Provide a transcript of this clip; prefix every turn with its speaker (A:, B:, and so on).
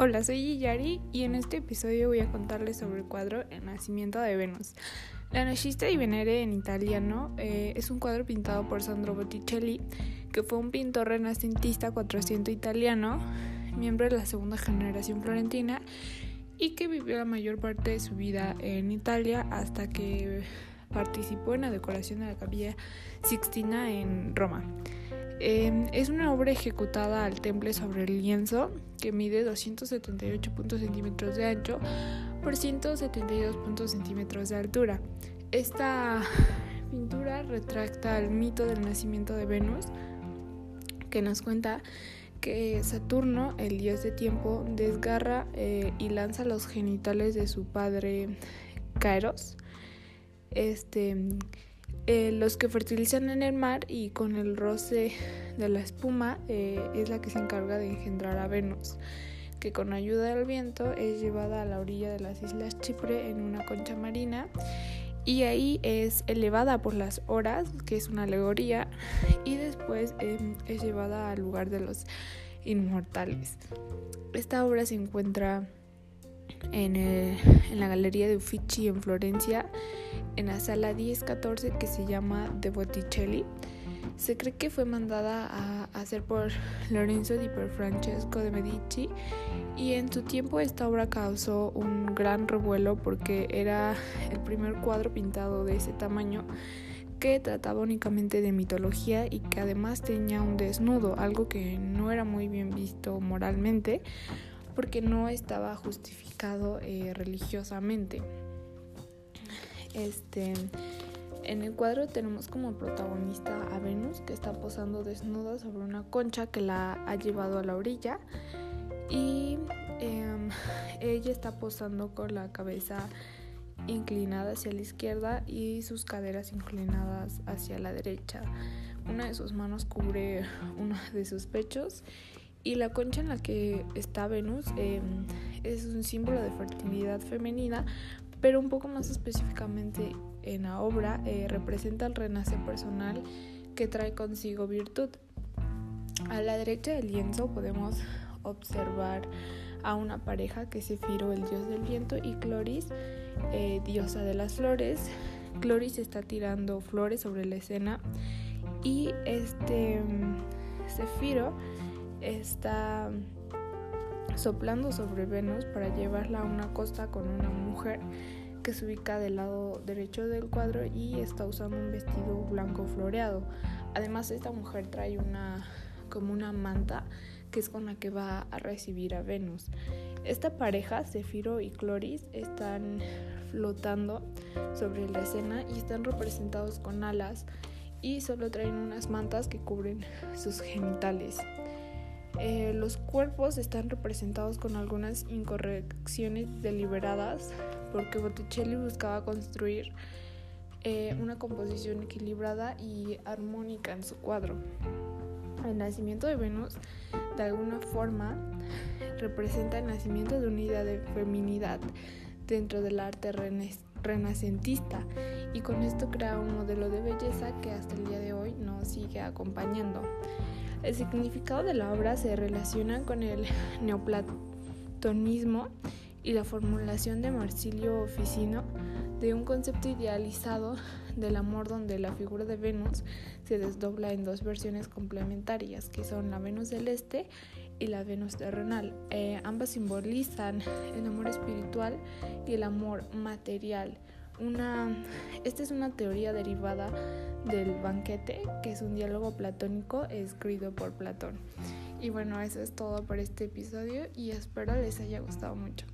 A: Hola, soy Yari y en este episodio voy a contarles sobre el cuadro El nacimiento de Venus. La Nascita di Venere en italiano eh, es un cuadro pintado por Sandro Botticelli, que fue un pintor renacentista 400 italiano, miembro de la segunda generación florentina y que vivió la mayor parte de su vida en Italia hasta que participó en la decoración de la capilla Sixtina en Roma. Em, es una obra ejecutada al temple sobre el lienzo que mide 278 centímetros de ancho por 172 centímetros de altura. Esta pintura retracta el mito del nacimiento de Venus que nos cuenta que Saturno, el dios de tiempo, desgarra eh, y lanza los genitales de su padre Kairos. Este eh, los que fertilizan en el mar y con el roce de la espuma eh, es la que se encarga de engendrar a Venus, que con ayuda del viento es llevada a la orilla de las islas Chipre en una concha marina y ahí es elevada por las horas, que es una alegoría, y después em, es llevada al lugar de los inmortales. Esta obra se encuentra en, en la Galería de Uffizi en Florencia en la sala 1014 que se llama De Botticelli. Se cree que fue mandada a hacer por Lorenzo di Francesco de Medici y en su tiempo esta obra causó un gran revuelo porque era el primer cuadro pintado de ese tamaño que trataba únicamente de mitología y que además tenía un desnudo, algo que no era muy bien visto moralmente porque no estaba justificado eh, religiosamente. Este, en el cuadro tenemos como protagonista a Venus que está posando desnuda sobre una concha que la ha llevado a la orilla y em, ella está posando con la cabeza inclinada hacia la izquierda y sus caderas inclinadas hacia la derecha. Una de sus manos cubre uno de sus pechos y la concha en la que está Venus em, es un símbolo de fertilidad femenina pero un poco más específicamente en la obra eh, representa el renacer personal que trae consigo virtud. A la derecha del lienzo podemos observar a una pareja que es Cefiro, el dios del viento, y Cloris, eh, diosa de las flores. Cloris está tirando flores sobre la escena y este Cefiro está soplando sobre Venus para llevarla a una costa con una mujer que se ubica del lado derecho del cuadro y está usando un vestido blanco floreado. Además esta mujer trae una como una manta que es con la que va a recibir a Venus. Esta pareja, Cefiro y Cloris, están flotando sobre la escena y están representados con alas y solo traen unas mantas que cubren sus genitales. Eh, los cuerpos están representados con algunas incorrecciones deliberadas porque Botticelli buscaba construir eh, una composición equilibrada y armónica en su cuadro. El nacimiento de Venus, de alguna forma, representa el nacimiento de una idea de feminidad dentro del arte renacentista y con esto crea un modelo de belleza que hasta el día de hoy nos sigue acompañando. El significado de la obra se relaciona con el neoplatonismo y la formulación de Marsilio Ficino de un concepto idealizado del amor donde la figura de Venus se desdobla en dos versiones complementarias, que son la Venus celeste y la Venus terrenal. Eh, ambas simbolizan el amor espiritual y el amor material. Una, esta es una teoría derivada del banquete, que es un diálogo platónico escrito por Platón. Y bueno, eso es todo por este episodio y espero les haya gustado mucho.